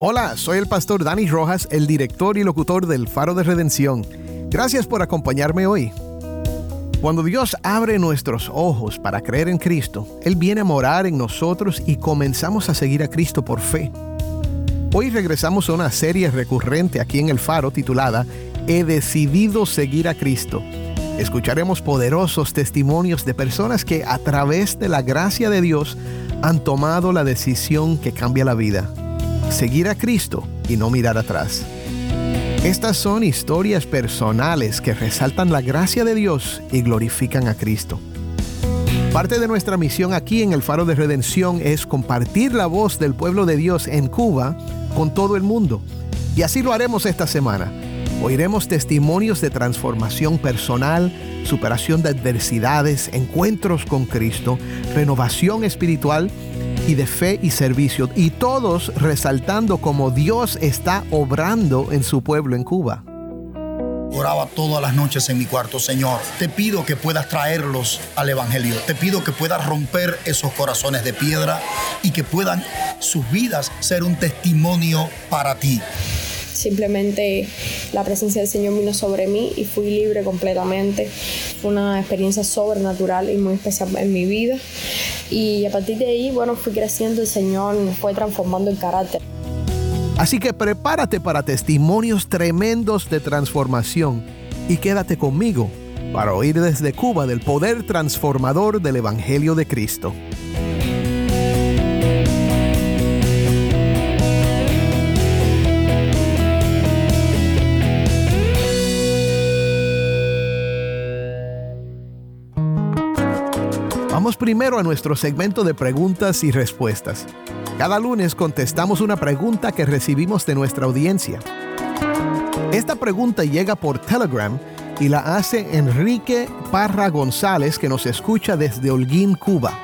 Hola, soy el pastor Dani Rojas, el director y locutor del Faro de Redención. Gracias por acompañarme hoy. Cuando Dios abre nuestros ojos para creer en Cristo, Él viene a morar en nosotros y comenzamos a seguir a Cristo por fe. Hoy regresamos a una serie recurrente aquí en el Faro titulada He decidido seguir a Cristo. Escucharemos poderosos testimonios de personas que a través de la gracia de Dios han tomado la decisión que cambia la vida seguir a Cristo y no mirar atrás. Estas son historias personales que resaltan la gracia de Dios y glorifican a Cristo. Parte de nuestra misión aquí en el Faro de Redención es compartir la voz del pueblo de Dios en Cuba con todo el mundo. Y así lo haremos esta semana. Oiremos testimonios de transformación personal, superación de adversidades, encuentros con Cristo, renovación espiritual y de fe y servicio, y todos resaltando cómo Dios está obrando en su pueblo en Cuba. Oraba todas las noches en mi cuarto, Señor. Te pido que puedas traerlos al Evangelio. Te pido que puedas romper esos corazones de piedra y que puedan sus vidas ser un testimonio para ti. Simplemente la presencia del Señor vino sobre mí y fui libre completamente. Fue una experiencia sobrenatural y muy especial en mi vida. Y a partir de ahí, bueno, fui creciendo, el Señor me fue transformando el carácter. Así que prepárate para testimonios tremendos de transformación y quédate conmigo para oír desde Cuba del poder transformador del Evangelio de Cristo. Primero a nuestro segmento de preguntas y respuestas. Cada lunes contestamos una pregunta que recibimos de nuestra audiencia. Esta pregunta llega por Telegram y la hace Enrique Parra González que nos escucha desde Holguín, Cuba.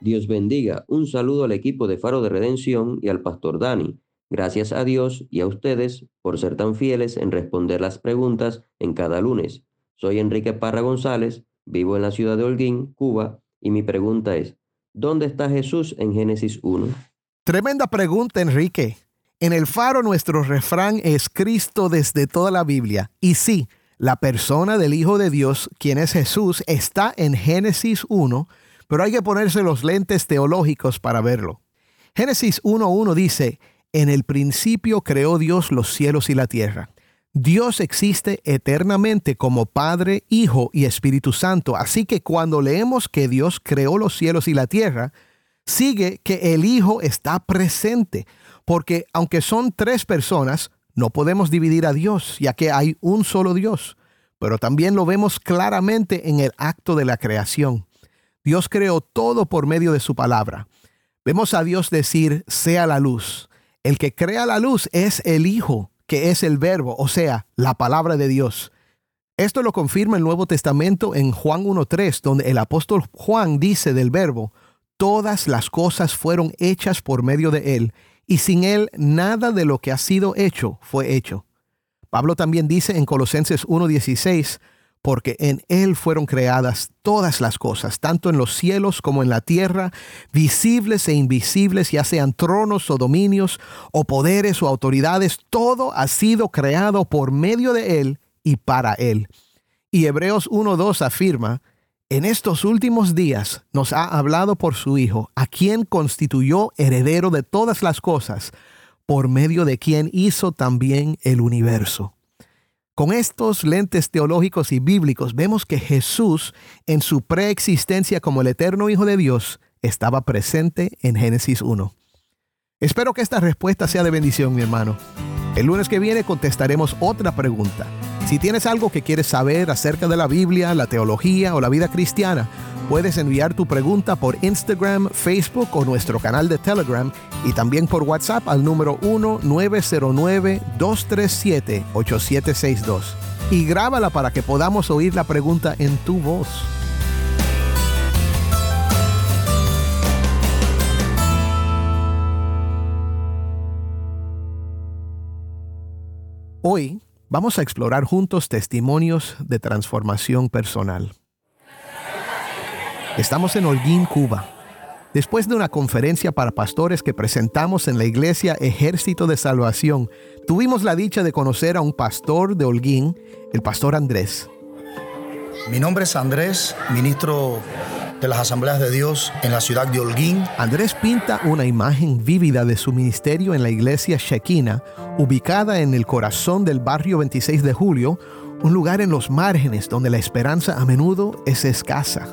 Dios bendiga. Un saludo al equipo de Faro de Redención y al pastor Dani. Gracias a Dios y a ustedes por ser tan fieles en responder las preguntas en cada lunes. Soy Enrique Parra González, vivo en la ciudad de Holguín, Cuba, y mi pregunta es, ¿dónde está Jesús en Génesis 1? Tremenda pregunta, Enrique. En el faro nuestro refrán es Cristo desde toda la Biblia. Y sí, la persona del Hijo de Dios, quien es Jesús, está en Génesis 1, pero hay que ponerse los lentes teológicos para verlo. Génesis 1.1 dice, en el principio creó Dios los cielos y la tierra. Dios existe eternamente como Padre, Hijo y Espíritu Santo. Así que cuando leemos que Dios creó los cielos y la tierra, sigue que el Hijo está presente, porque aunque son tres personas, no podemos dividir a Dios, ya que hay un solo Dios. Pero también lo vemos claramente en el acto de la creación. Dios creó todo por medio de su palabra. Vemos a Dios decir, sea la luz. El que crea la luz es el Hijo, que es el verbo, o sea, la palabra de Dios. Esto lo confirma el Nuevo Testamento en Juan 1.3, donde el apóstol Juan dice del verbo, todas las cosas fueron hechas por medio de él, y sin él nada de lo que ha sido hecho fue hecho. Pablo también dice en Colosenses 1.16, porque en Él fueron creadas todas las cosas, tanto en los cielos como en la tierra, visibles e invisibles, ya sean tronos o dominios, o poderes o autoridades, todo ha sido creado por medio de Él y para Él. Y Hebreos 1.2 afirma, en estos últimos días nos ha hablado por su Hijo, a quien constituyó heredero de todas las cosas, por medio de quien hizo también el universo. Con estos lentes teológicos y bíblicos vemos que Jesús, en su preexistencia como el eterno Hijo de Dios, estaba presente en Génesis 1. Espero que esta respuesta sea de bendición, mi hermano. El lunes que viene contestaremos otra pregunta. Si tienes algo que quieres saber acerca de la Biblia, la teología o la vida cristiana, puedes enviar tu pregunta por Instagram, Facebook o nuestro canal de Telegram y también por WhatsApp al número 1-909-237-8762. Y grábala para que podamos oír la pregunta en tu voz. Hoy vamos a explorar juntos testimonios de transformación personal. Estamos en Holguín, Cuba. Después de una conferencia para pastores que presentamos en la iglesia Ejército de Salvación, tuvimos la dicha de conocer a un pastor de Holguín, el pastor Andrés. Mi nombre es Andrés, ministro de las Asambleas de Dios en la ciudad de Holguín. Andrés pinta una imagen vívida de su ministerio en la iglesia Shekinah, ubicada en el corazón del barrio 26 de Julio, un lugar en los márgenes donde la esperanza a menudo es escasa.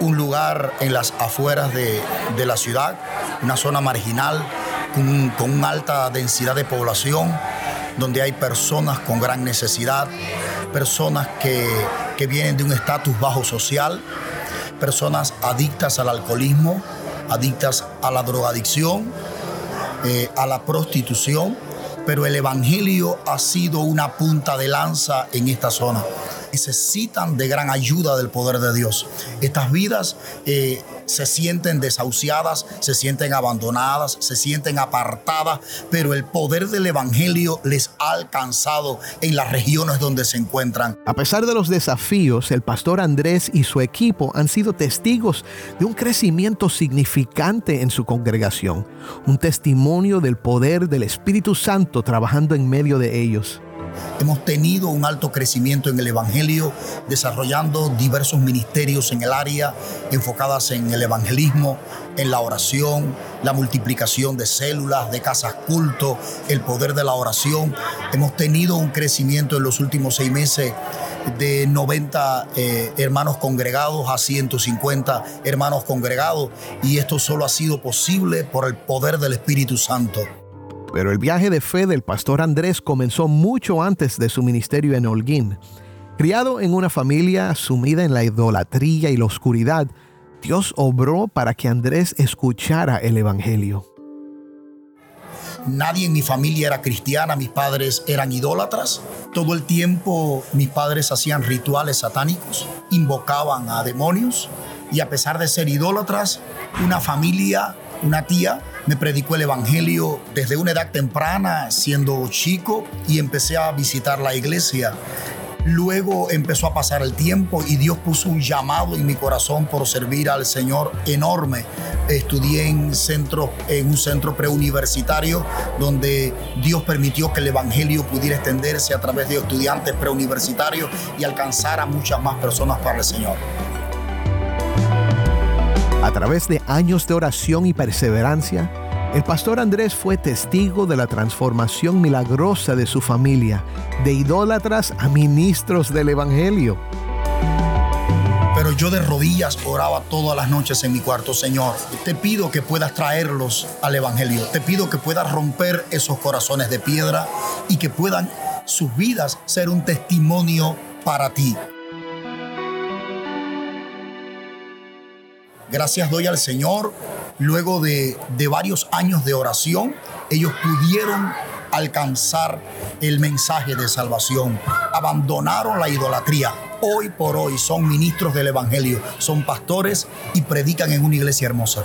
Un lugar en las afueras de, de la ciudad, una zona marginal con, una alta densidad de población, donde hay personas con gran necesidad, personas que, que vienen de un estatus bajo social, personas adictas al alcoholismo, adictas a la drogadicción, eh, a la prostitución, pero el Evangelio ha sido una punta de lanza en esta zona necesitan de gran ayuda del poder de Dios. Estas vidas eh, se sienten desahuciadas, se sienten abandonadas, se sienten apartadas, pero el poder del Evangelio les ha alcanzado en las regiones donde se encuentran. A pesar de los desafíos, el pastor Andrés y su equipo han sido testigos de un crecimiento significante en su congregación, un testimonio del poder del Espíritu Santo trabajando en medio de ellos. Hemos tenido un alto crecimiento en el Evangelio, desarrollando diversos ministerios en el área, enfocadas en el evangelismo, en la oración, la multiplicación de células, de casas culto, el poder de la oración. Hemos tenido un crecimiento en los últimos seis meses de 90 eh, hermanos congregados a 150 hermanos congregados y esto solo ha sido posible por el poder del Espíritu Santo. Pero el viaje de fe del pastor Andrés comenzó mucho antes de su ministerio en Holguín. Criado en una familia sumida en la idolatría y la oscuridad, Dios obró para que Andrés escuchara el Evangelio. Nadie en mi familia era cristiana, mis padres eran idólatras. Todo el tiempo mis padres hacían rituales satánicos, invocaban a demonios y a pesar de ser idólatras, una familia, una tía, me predicó el Evangelio desde una edad temprana, siendo chico, y empecé a visitar la iglesia. Luego empezó a pasar el tiempo y Dios puso un llamado en mi corazón por servir al Señor enorme. Estudié en, centro, en un centro preuniversitario donde Dios permitió que el Evangelio pudiera extenderse a través de estudiantes preuniversitarios y alcanzar a muchas más personas para el Señor. A través de años de oración y perseverancia, el pastor Andrés fue testigo de la transformación milagrosa de su familia, de idólatras a ministros del Evangelio. Pero yo de rodillas oraba todas las noches en mi cuarto, Señor. Te pido que puedas traerlos al Evangelio. Te pido que puedas romper esos corazones de piedra y que puedan sus vidas ser un testimonio para ti. Gracias doy al Señor. Luego de, de, varios años de oración, ellos pudieron alcanzar el mensaje de salvación. Abandonaron la idolatría. Hoy por hoy son ministros del Evangelio, son pastores y predican en una iglesia hermosa.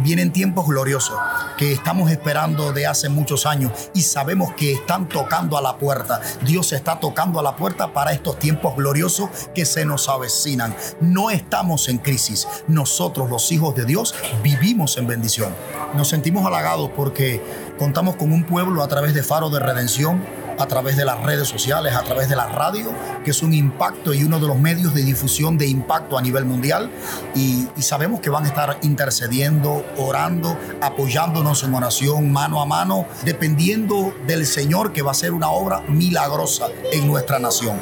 Vienen tiempos gloriosos que estamos esperando de hace muchos años y sabemos que están tocando a la puerta. Dios está tocando a la puerta para estos tiempos gloriosos que se nos avecinan. No estamos en crisis. Nosotros, los hijos de Dios, vivimos en bendición. Nos sentimos halagados porque contamos con un pueblo a través de Faro de Redención a través de las redes sociales, a través de la radio, que es un impacto y uno de los medios de difusión de impacto a nivel mundial. Y, y sabemos que van a estar intercediendo, orando, apoyándonos en oración mano a mano, dependiendo del Señor que va a hacer una obra milagrosa en nuestra nación.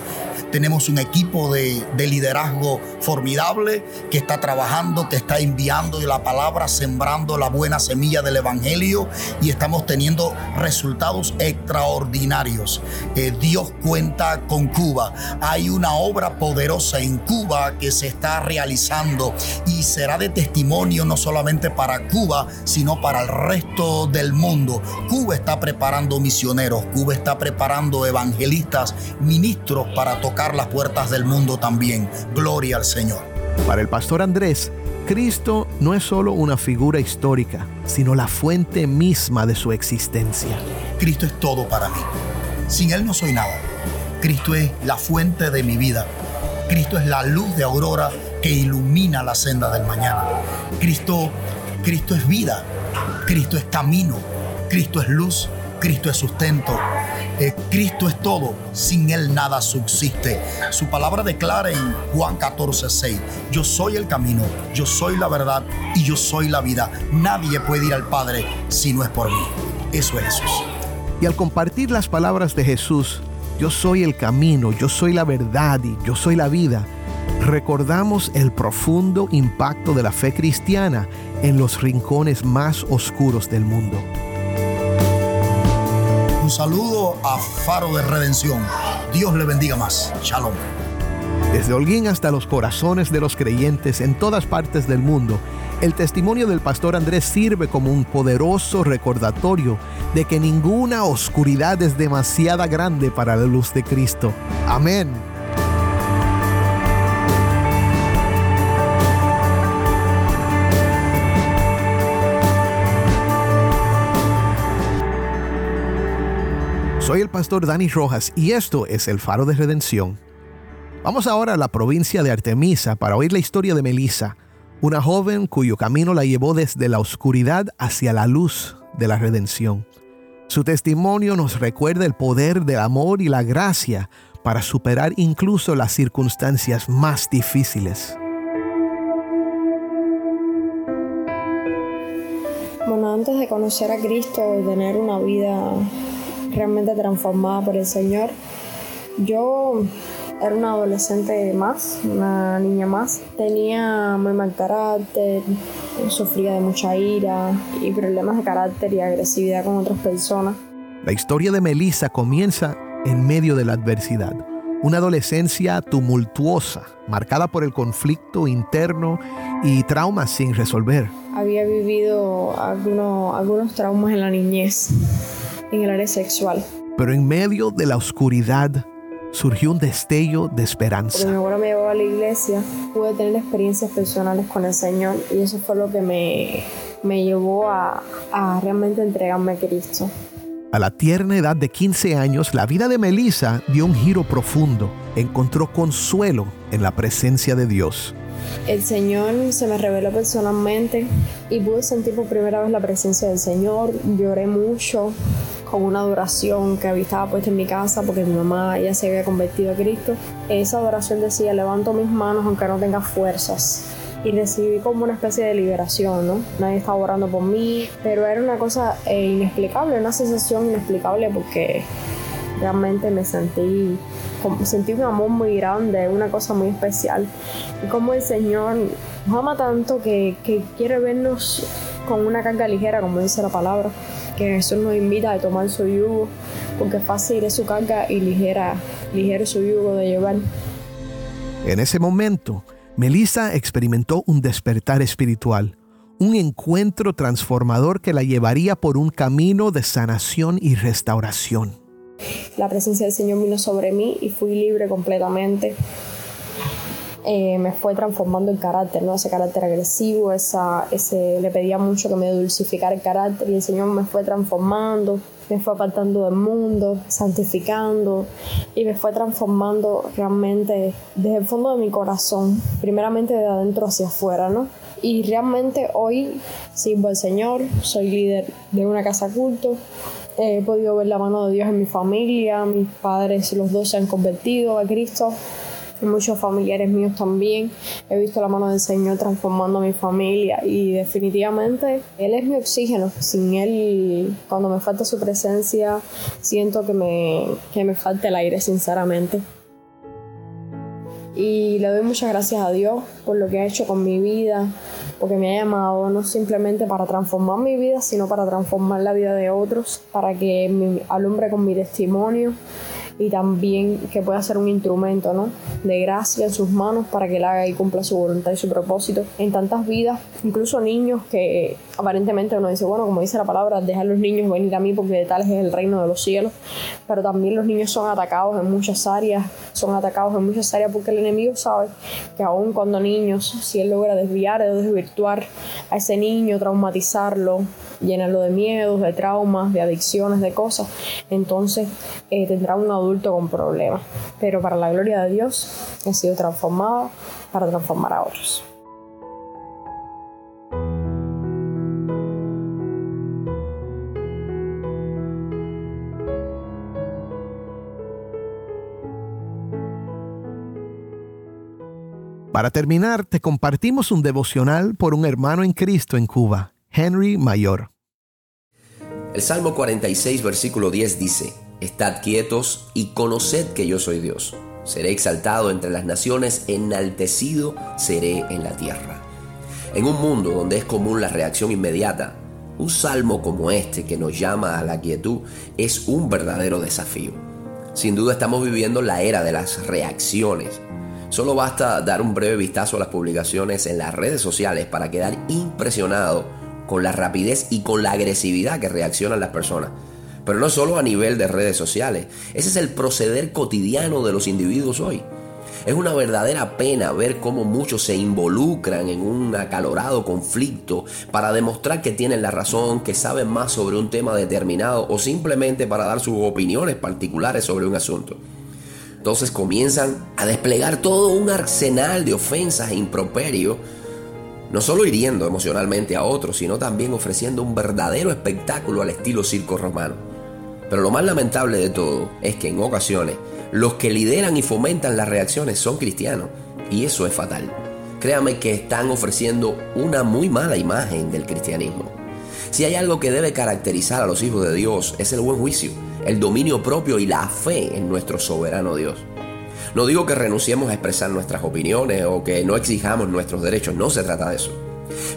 Tenemos un equipo de, de, liderazgo formidable que está trabajando, que está enviando la palabra, sembrando la buena semilla del Evangelio y estamos teniendo resultados extraordinarios. Eh, Dios cuenta con Cuba. Hay una obra poderosa en Cuba que se está realizando y será de testimonio no solamente para Cuba, sino para el resto del mundo. Cuba está preparando misioneros, Cuba está preparando evangelistas, ministros para tocar las puertas del mundo también. Gloria al Señor. Para el pastor Andrés, Cristo no es solo una figura histórica, sino la fuente misma de su existencia. Cristo es todo para mí. Sin Él no soy nada. Cristo es la fuente de mi vida. Cristo es la luz de aurora que ilumina la senda del mañana. Cristo, Cristo es vida. Cristo es camino. Cristo es luz. Cristo es sustento. Eh, Cristo es todo, sin Él nada subsiste. Su palabra declara en Juan 14, 6, yo soy el camino, yo soy la verdad y yo soy la vida. Nadie puede ir al Padre si no es por mí. Eso es Jesús. Y al compartir las palabras de Jesús, yo soy el camino, yo soy la verdad y yo soy la vida, recordamos el profundo impacto de la fe cristiana en los rincones más oscuros del mundo. Un saludo a Faro de Redención. Dios le bendiga más. Shalom. Desde Holguín hasta los corazones de los creyentes en todas partes del mundo, el testimonio del pastor Andrés sirve como un poderoso recordatorio de que ninguna oscuridad es demasiada grande para la luz de Cristo. Amén. Soy el pastor Dani Rojas y esto es el Faro de Redención. Vamos ahora a la provincia de Artemisa para oír la historia de Melissa, una joven cuyo camino la llevó desde la oscuridad hacia la luz de la redención. Su testimonio nos recuerda el poder del amor y la gracia para superar incluso las circunstancias más difíciles. Bueno, antes de conocer a Cristo, de tener una vida realmente transformada por el Señor. Yo era una adolescente más, una niña más. Tenía muy mal carácter, sufría de mucha ira y problemas de carácter y agresividad con otras personas. La historia de Melissa comienza en medio de la adversidad. Una adolescencia tumultuosa, marcada por el conflicto interno y traumas sin resolver. Había vivido algunos, algunos traumas en la niñez en el área sexual. Pero en medio de la oscuridad surgió un destello de esperanza. Cuando mi abuela me llevó a la iglesia, pude tener experiencias personales con el Señor y eso fue lo que me, me llevó a, a realmente entregarme a Cristo. A la tierna edad de 15 años, la vida de Melissa dio un giro profundo. Encontró consuelo en la presencia de Dios. El Señor se me reveló personalmente y pude sentir por primera vez la presencia del Señor. Lloré mucho, con una adoración que estaba puesta en mi casa porque mi mamá ya se había convertido a Cristo. Esa adoración decía, levanto mis manos aunque no tenga fuerzas. Y recibí como una especie de liberación, ¿no? Nadie estaba orando por mí, pero era una cosa eh, inexplicable, una sensación inexplicable porque realmente me sentí, sentí un amor muy grande, una cosa muy especial. Y como el Señor nos ama tanto que, que quiere vernos con una carga ligera, como dice la palabra que Jesús nos invita a tomar su yugo, porque fácil es su carga y ligera, ligero su yugo de llevar. En ese momento, Melissa experimentó un despertar espiritual, un encuentro transformador que la llevaría por un camino de sanación y restauración. La presencia del Señor vino sobre mí y fui libre completamente. Eh, me fue transformando el carácter, ¿no? Ese carácter agresivo, esa, ese, le pedía mucho que me dulcificara el carácter y el Señor me fue transformando, me fue apartando del mundo, santificando y me fue transformando realmente desde el fondo de mi corazón, primeramente de adentro hacia afuera, ¿no? Y realmente hoy sirvo al Señor, soy líder de una casa culto, he podido ver la mano de Dios en mi familia, mis padres, los dos se han convertido a Cristo muchos familiares míos también. He visto la mano del Señor transformando a mi familia y definitivamente Él es mi oxígeno. Sin Él, cuando me falta su presencia, siento que me, que me falta el aire, sinceramente. Y le doy muchas gracias a Dios por lo que ha hecho con mi vida, porque me ha llamado no simplemente para transformar mi vida, sino para transformar la vida de otros, para que me alumbre con mi testimonio y también que pueda ser un instrumento ¿no? de gracia en sus manos para que él haga y cumpla su voluntad y su propósito en tantas vidas, incluso niños que aparentemente uno dice, bueno, como dice la palabra, dejar los niños venir a mí porque de tales es el reino de los cielos, pero también los niños son atacados en muchas áreas, son atacados en muchas áreas porque el enemigo sabe que aun cuando niños, si él logra desviar o desvirtuar a ese niño, traumatizarlo, llenarlo de miedos, de traumas, de adicciones, de cosas, entonces eh, tendrá un adulto con problemas. Pero para la gloria de Dios he sido transformado para transformar a otros. Para terminar, te compartimos un devocional por un hermano en Cristo en Cuba, Henry Mayor. El Salmo 46, versículo 10 dice, Estad quietos y conoced que yo soy Dios. Seré exaltado entre las naciones, enaltecido seré en la tierra. En un mundo donde es común la reacción inmediata, un salmo como este que nos llama a la quietud es un verdadero desafío. Sin duda estamos viviendo la era de las reacciones Solo basta dar un breve vistazo a las publicaciones en las redes sociales para quedar impresionado con la rapidez y con la agresividad que reaccionan las personas. Pero no solo a nivel de redes sociales, ese es el proceder cotidiano de los individuos hoy. Es una verdadera pena ver cómo muchos se involucran en un acalorado conflicto para demostrar que tienen la razón, que saben más sobre un tema determinado o simplemente para dar sus opiniones particulares sobre un asunto. Entonces comienzan a desplegar todo un arsenal de ofensas e improperios, no solo hiriendo emocionalmente a otros, sino también ofreciendo un verdadero espectáculo al estilo circo romano. Pero lo más lamentable de todo es que en ocasiones los que lideran y fomentan las reacciones son cristianos, y eso es fatal. Créame que están ofreciendo una muy mala imagen del cristianismo. Si hay algo que debe caracterizar a los hijos de Dios es el buen juicio el dominio propio y la fe en nuestro soberano Dios. No digo que renunciemos a expresar nuestras opiniones o que no exijamos nuestros derechos, no se trata de eso.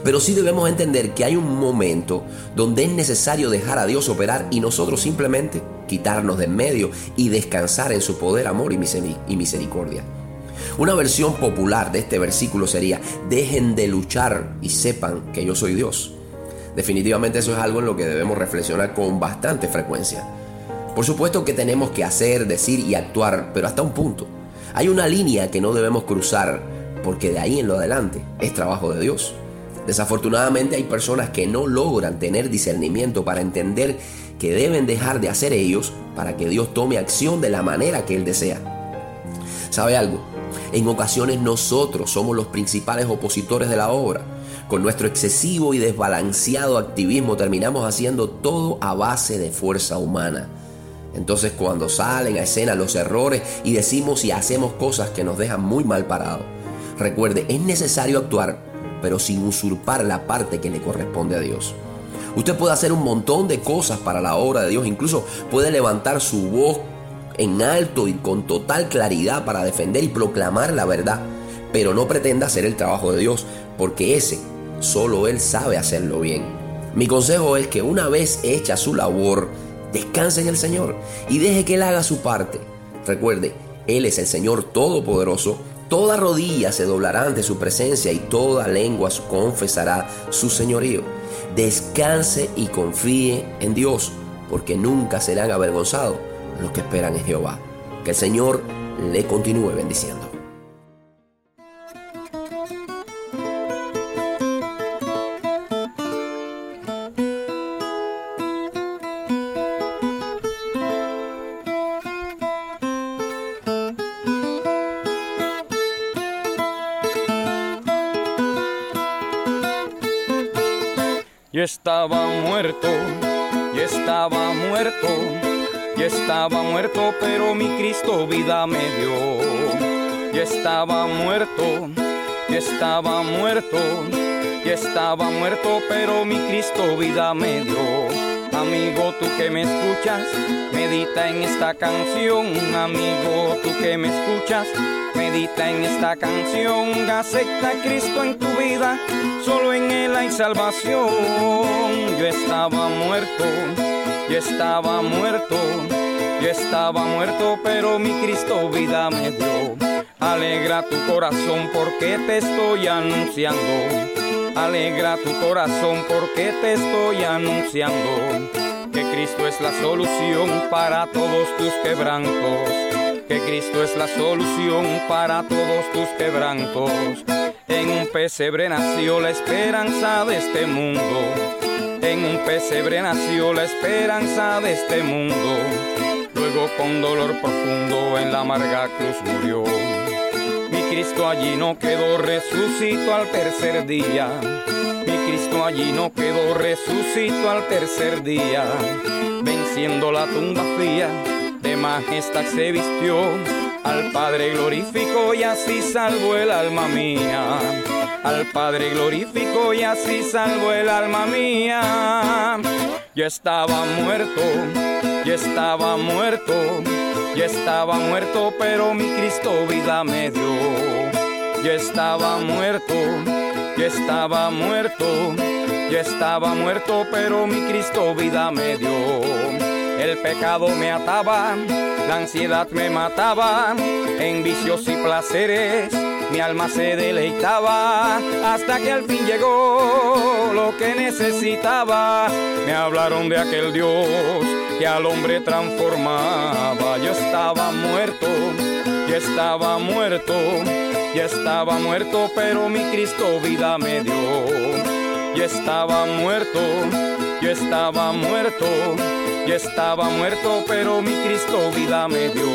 Pero sí debemos entender que hay un momento donde es necesario dejar a Dios operar y nosotros simplemente quitarnos de en medio y descansar en su poder, amor y misericordia. Una versión popular de este versículo sería, dejen de luchar y sepan que yo soy Dios. Definitivamente eso es algo en lo que debemos reflexionar con bastante frecuencia. Por supuesto que tenemos que hacer, decir y actuar, pero hasta un punto. Hay una línea que no debemos cruzar, porque de ahí en lo adelante es trabajo de Dios. Desafortunadamente hay personas que no logran tener discernimiento para entender que deben dejar de hacer ellos para que Dios tome acción de la manera que Él desea. ¿Sabe algo? En ocasiones nosotros somos los principales opositores de la obra. Con nuestro excesivo y desbalanceado activismo terminamos haciendo todo a base de fuerza humana. Entonces cuando salen a escena los errores y decimos y hacemos cosas que nos dejan muy mal parados, recuerde, es necesario actuar, pero sin usurpar la parte que le corresponde a Dios. Usted puede hacer un montón de cosas para la obra de Dios, incluso puede levantar su voz en alto y con total claridad para defender y proclamar la verdad, pero no pretenda hacer el trabajo de Dios, porque ese solo Él sabe hacerlo bien. Mi consejo es que una vez hecha su labor, Descanse en el Señor y deje que Él haga su parte. Recuerde, Él es el Señor Todopoderoso. Toda rodilla se doblará ante su presencia y toda lengua confesará su señorío. Descanse y confíe en Dios, porque nunca serán avergonzados los que esperan en Jehová. Que el Señor le continúe bendiciendo. Yo estaba muerto, y estaba muerto, y estaba muerto, pero mi Cristo vida me dio. Yo estaba muerto, y estaba muerto, y estaba muerto, pero mi Cristo vida me dio. Amigo, tú que me escuchas, medita en esta canción. Amigo, tú que me escuchas, medita en esta canción. Acepta a Cristo en tu vida, solo en Él hay salvación. Yo estaba muerto, yo estaba muerto, yo estaba muerto, pero mi Cristo vida me dio. Alegra tu corazón porque te estoy anunciando Alegra tu corazón porque te estoy anunciando que Cristo es la solución para todos tus quebrantos. Que Cristo es la solución para todos tus quebrantos. En un pesebre nació la esperanza de este mundo. En un pesebre nació la esperanza de este mundo. Luego con dolor profundo en la amarga cruz murió. Cristo allí no quedó, resucitó al tercer día. Mi Cristo allí no quedó, resucitó al tercer día. Venciendo la tumba fría, de majestad se vistió. Al Padre glorificó y así salvó el alma mía. Al Padre glorificó y así salvó el alma mía. Yo estaba muerto, yo estaba muerto yo estaba muerto, pero mi Cristo vida me dio. Yo estaba muerto, yo estaba muerto, yo estaba muerto, pero mi Cristo vida me dio. El pecado me ataba, la ansiedad me mataba, en vicios y placeres mi alma se deleitaba hasta que al fin llegó lo que necesitaba. Me hablaron de aquel Dios que al hombre transformaba. Yo estaba muerto, yo estaba muerto, yo estaba muerto, pero mi Cristo vida me dio. Yo estaba muerto, yo estaba muerto, yo estaba muerto, pero mi Cristo vida me dio.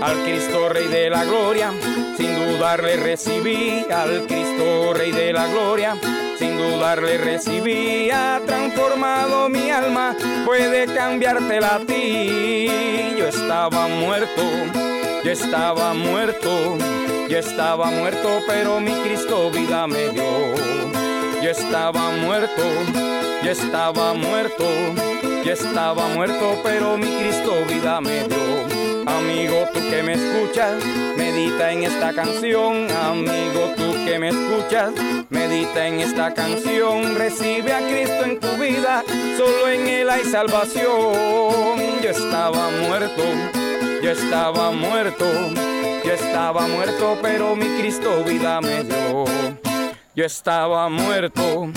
Al Cristo Rey de la Gloria, sin dudarle recibí, al Cristo Rey de la Gloria sin dudarle recibí, ha transformado mi alma, puede cambiártela a ti. Yo estaba muerto, yo estaba muerto, yo estaba muerto, pero mi Cristo vida me dio. Yo estaba muerto, yo estaba muerto, yo estaba muerto, pero mi Cristo vida me dio. Amigo, tú que me escuchas, medita en esta canción. Amigo, tú que me escuchas, medita en esta canción. Recibe a Cristo en tu vida, solo en Él hay salvación. Yo estaba muerto, yo estaba muerto, yo estaba muerto, pero mi Cristo vida me dio. Yo estaba muerto,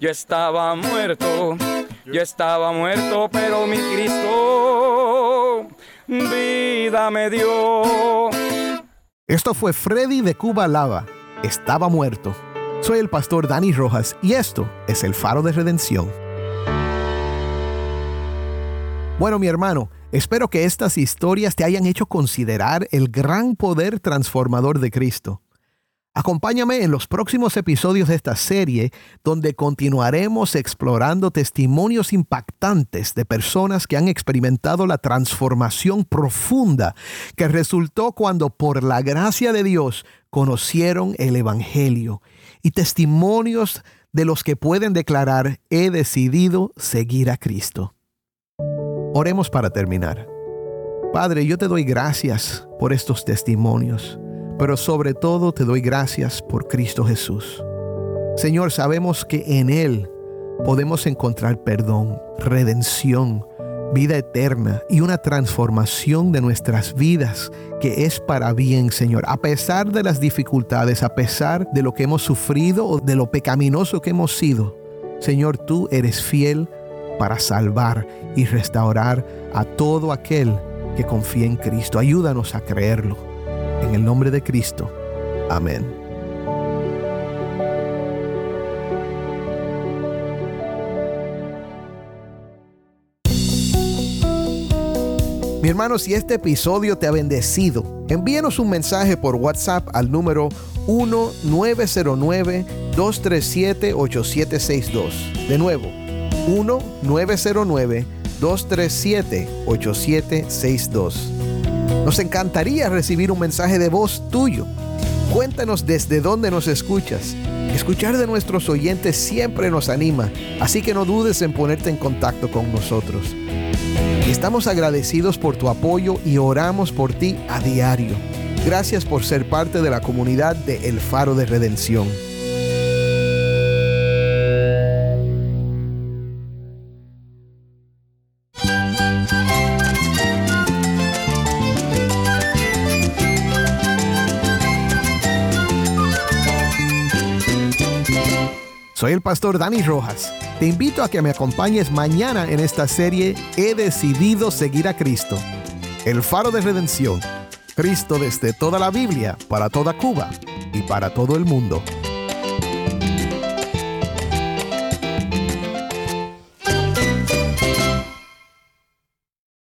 yo estaba muerto, yo estaba muerto, pero mi Cristo vida me dio. Esto fue Freddy de Cuba Lava. Estaba muerto. Soy el pastor Dani Rojas y esto es el faro de redención. Bueno, mi hermano, espero que estas historias te hayan hecho considerar el gran poder transformador de Cristo. Acompáñame en los próximos episodios de esta serie donde continuaremos explorando testimonios impactantes de personas que han experimentado la transformación profunda que resultó cuando por la gracia de Dios conocieron el Evangelio y testimonios de los que pueden declarar he decidido seguir a Cristo. Oremos para terminar. Padre, yo te doy gracias por estos testimonios pero sobre todo te doy gracias por Cristo Jesús. Señor, sabemos que en Él podemos encontrar perdón, redención, vida eterna y una transformación de nuestras vidas que es para bien, Señor. A pesar de las dificultades, a pesar de lo que hemos sufrido o de lo pecaminoso que hemos sido, Señor, tú eres fiel para salvar y restaurar a todo aquel que confía en Cristo. Ayúdanos a creerlo. En el nombre de Cristo. Amén. Mi hermano, si este episodio te ha bendecido, envíanos un mensaje por WhatsApp al número 1-909-237-8762. De nuevo, 1-909-237-8762. Nos encantaría recibir un mensaje de voz tuyo. Cuéntanos desde dónde nos escuchas Escuchar de nuestros oyentes siempre nos anima, así que no dudes en ponerte en contacto con nosotros. Estamos agradecidos por tu apoyo y oramos por ti a diario. Gracias por ser parte de la comunidad de El Faro de Redención. Pastor Dani Rojas. Te invito a que me acompañes mañana en esta serie He decidido seguir a Cristo. El faro de redención. Cristo desde toda la Biblia, para toda Cuba y para todo el mundo.